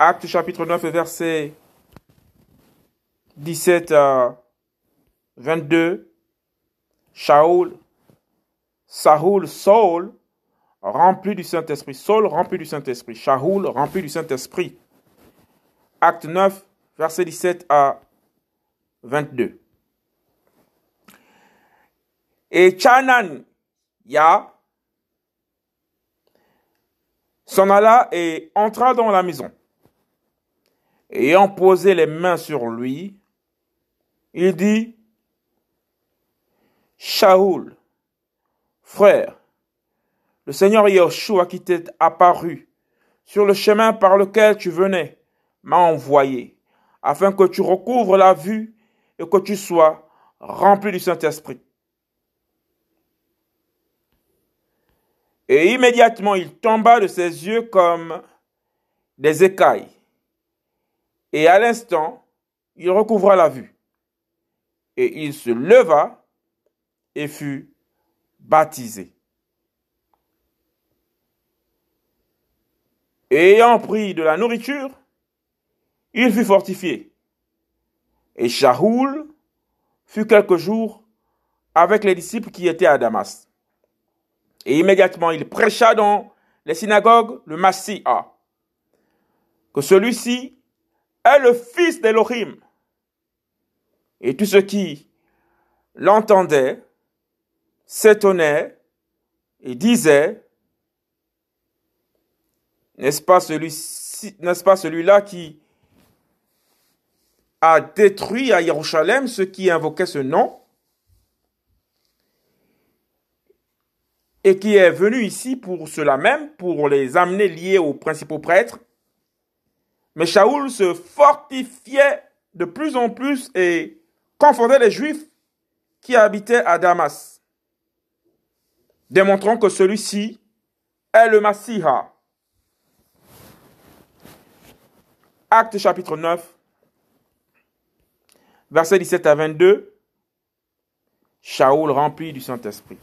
Acte chapitre 9, verset 17 à 22. Shaoul, Saoul, Saul, rempli du Saint-Esprit. Saul, rempli du Saint-Esprit. Shaoul, rempli du Saint-Esprit. Acte 9, verset 17 à 22. Et Chanan, Ya, s'en alla et entra dans la maison. Ayant posé les mains sur lui, il dit, Shaoul, frère, le Seigneur Yahushua qui t'est apparu sur le chemin par lequel tu venais m'a envoyé, afin que tu recouvres la vue et que tu sois rempli du Saint-Esprit. Et immédiatement il tomba de ses yeux comme des écailles. Et à l'instant, il recouvra la vue. Et il se leva et fut baptisé. Ayant pris de la nourriture, il fut fortifié. Et Shaoul fut quelques jours avec les disciples qui étaient à Damas. Et immédiatement, il prêcha dans les synagogues le Massia, que celui-ci est le fils d'Elohim. Et tous ceux qui l'entendaient s'étonnaient et disaient, n'est-ce pas celui n'est-ce pas celui-là qui a détruit à Jérusalem ceux qui invoquaient ce nom et qui est venu ici pour cela même, pour les amener liés aux principaux prêtres? Mais Shaoul se fortifiait de plus en plus et confondait les Juifs qui habitaient à Damas, démontrant que celui-ci est le Massiha. Acte chapitre 9, versets 17 à 22. Shaoul rempli du Saint-Esprit.